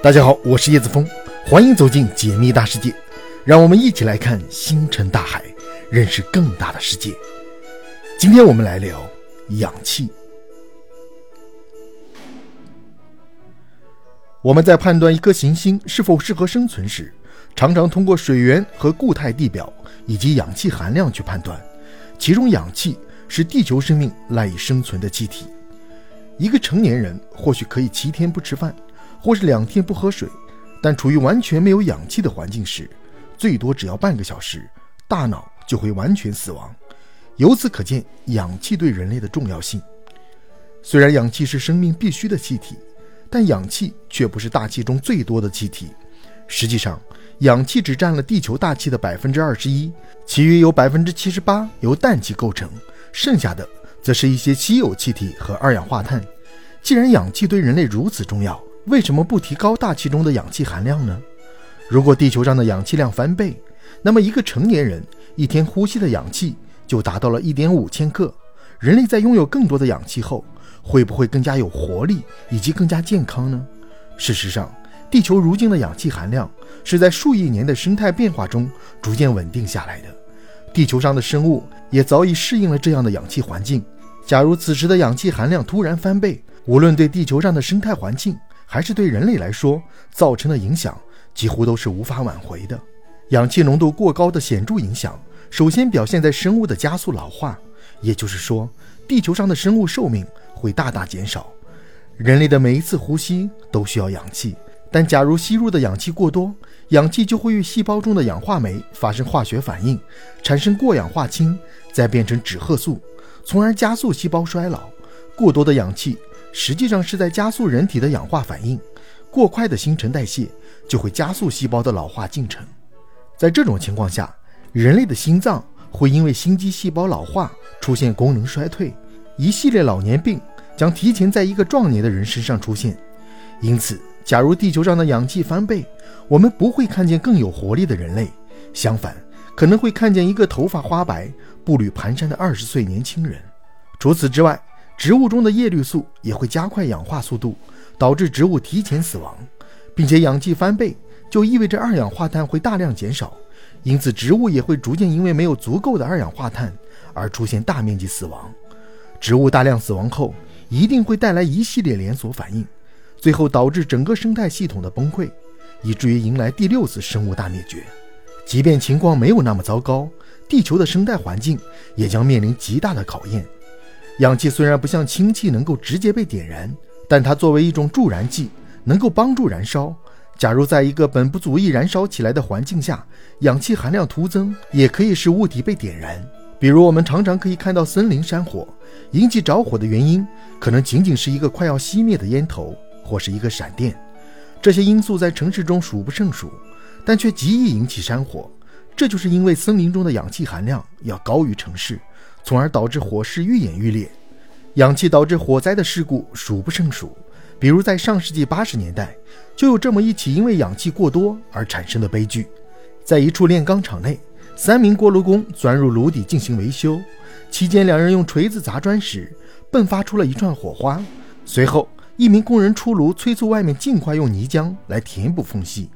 大家好，我是叶子峰，欢迎走进解密大世界，让我们一起来看星辰大海，认识更大的世界。今天我们来聊氧气。我们在判断一颗行星是否适合生存时，常常通过水源和固态地表以及氧气含量去判断，其中氧气是地球生命赖以生存的气体。一个成年人或许可以七天不吃饭。或是两天不喝水，但处于完全没有氧气的环境时，最多只要半个小时，大脑就会完全死亡。由此可见，氧气对人类的重要性。虽然氧气是生命必须的气体，但氧气却不是大气中最多的气体。实际上，氧气只占了地球大气的百分之二十一，其余有百分之七十八由氮气构成，剩下的则是一些稀有气体和二氧化碳。既然氧气对人类如此重要，为什么不提高大气中的氧气含量呢？如果地球上的氧气量翻倍，那么一个成年人一天呼吸的氧气就达到了一点五千克。人类在拥有更多的氧气后，会不会更加有活力以及更加健康呢？事实上，地球如今的氧气含量是在数亿年的生态变化中逐渐稳定下来的。地球上的生物也早已适应了这样的氧气环境。假如此时的氧气含量突然翻倍，无论对地球上的生态环境，还是对人类来说造成的影响几乎都是无法挽回的。氧气浓度过高的显著影响，首先表现在生物的加速老化，也就是说，地球上的生物寿命会大大减少。人类的每一次呼吸都需要氧气，但假如吸入的氧气过多，氧气就会与细胞中的氧化酶发生化学反应，产生过氧化氢，再变成脂褐素，从而加速细胞衰老。过多的氧气。实际上是在加速人体的氧化反应，过快的新陈代谢就会加速细胞的老化进程。在这种情况下，人类的心脏会因为心肌细胞老化出现功能衰退，一系列老年病将提前在一个壮年的人身上出现。因此，假如地球上的氧气翻倍，我们不会看见更有活力的人类，相反，可能会看见一个头发花白、步履蹒跚的二十岁年轻人。除此之外，植物中的叶绿素也会加快氧化速度，导致植物提前死亡，并且氧气翻倍就意味着二氧化碳会大量减少，因此植物也会逐渐因为没有足够的二氧化碳而出现大面积死亡。植物大量死亡后，一定会带来一系列连锁反应，最后导致整个生态系统的崩溃，以至于迎来第六次生物大灭绝。即便情况没有那么糟糕，地球的生态环境也将面临极大的考验。氧气虽然不像氢气能够直接被点燃，但它作为一种助燃剂，能够帮助燃烧。假如在一个本不足以燃烧起来的环境下，氧气含量突增，也可以使物体被点燃。比如，我们常常可以看到森林山火，引起着火的原因可能仅仅是一个快要熄灭的烟头或是一个闪电。这些因素在城市中数不胜数，但却极易引起山火。这就是因为森林中的氧气含量要高于城市。从而导致火势愈演愈烈，氧气导致火灾的事故数不胜数。比如在上世纪八十年代，就有这么一起因为氧气过多而产生的悲剧。在一处炼钢厂内，三名锅炉工钻入炉底进行维修，期间两人用锤子砸砖时，迸发出了一串火花。随后，一名工人出炉催促外面尽快用泥浆来填补缝隙，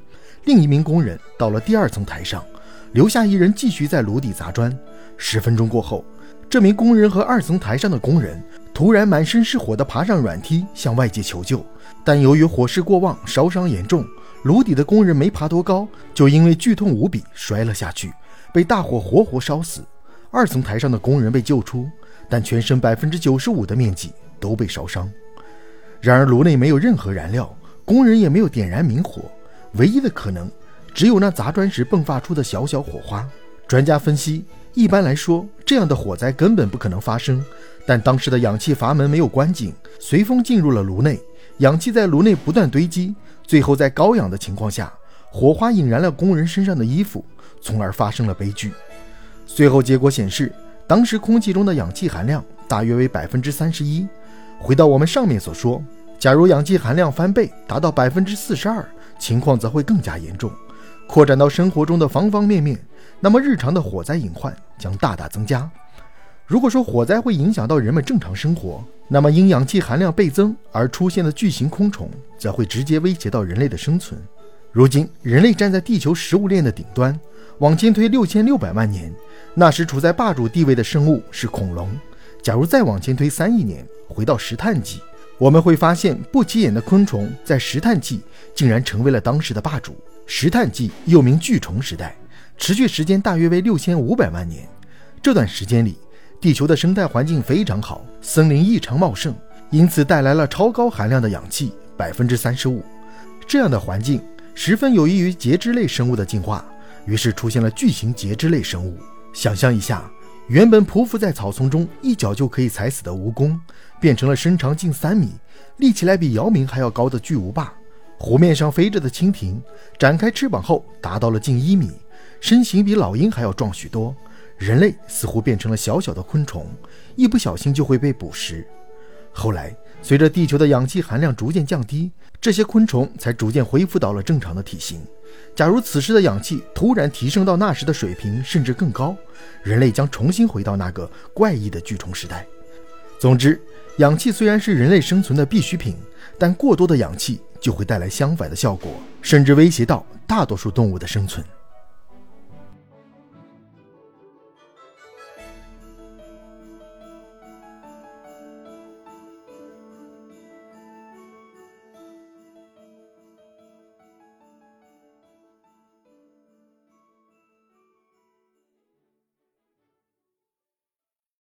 另一名工人到了第二层台上，留下一人继续在炉底砸砖。十分钟过后。这名工人和二层台上的工人突然满身是火地爬上软梯向外界求救，但由于火势过旺，烧伤严重，炉底的工人没爬多高，就因为剧痛无比摔了下去，被大火活活烧死。二层台上的工人被救出，但全身百分之九十五的面积都被烧伤。然而炉内没有任何燃料，工人也没有点燃明火，唯一的可能只有那砸砖时迸发出的小小火花。专家分析。一般来说，这样的火灾根本不可能发生。但当时的氧气阀门没有关紧，随风进入了炉内，氧气在炉内不断堆积，最后在高氧的情况下，火花引燃了工人身上的衣服，从而发生了悲剧。最后结果显示，当时空气中的氧气含量大约为百分之三十一。回到我们上面所说，假如氧气含量翻倍，达到百分之四十二，情况则会更加严重。扩展到生活中的方方面面，那么日常的火灾隐患将大大增加。如果说火灾会影响到人们正常生活，那么因氧气含量倍增而出现的巨型空虫则会直接威胁到人类的生存。如今，人类站在地球食物链的顶端，往前推六千六百万年，那时处在霸主地位的生物是恐龙。假如再往前推三亿年，回到石炭纪，我们会发现不起眼的昆虫在石炭纪竟然成为了当时的霸主。石炭纪又名巨虫时代，持续时间大约为六千五百万年。这段时间里，地球的生态环境非常好，森林异常茂盛，因此带来了超高含量的氧气，百分之三十五。这样的环境十分有益于节肢类生物的进化，于是出现了巨型节肢类生物。想象一下。原本匍匐在草丛中一脚就可以踩死的蜈蚣，变成了身长近三米、立起来比姚明还要高的巨无霸；湖面上飞着的蜻蜓，展开翅膀后达到了近一米，身形比老鹰还要壮许多。人类似乎变成了小小的昆虫，一不小心就会被捕食。后来，随着地球的氧气含量逐渐降低，这些昆虫才逐渐恢复到了正常的体型。假如此时的氧气突然提升到那时的水平，甚至更高，人类将重新回到那个怪异的巨虫时代。总之，氧气虽然是人类生存的必需品，但过多的氧气就会带来相反的效果，甚至威胁到大多数动物的生存。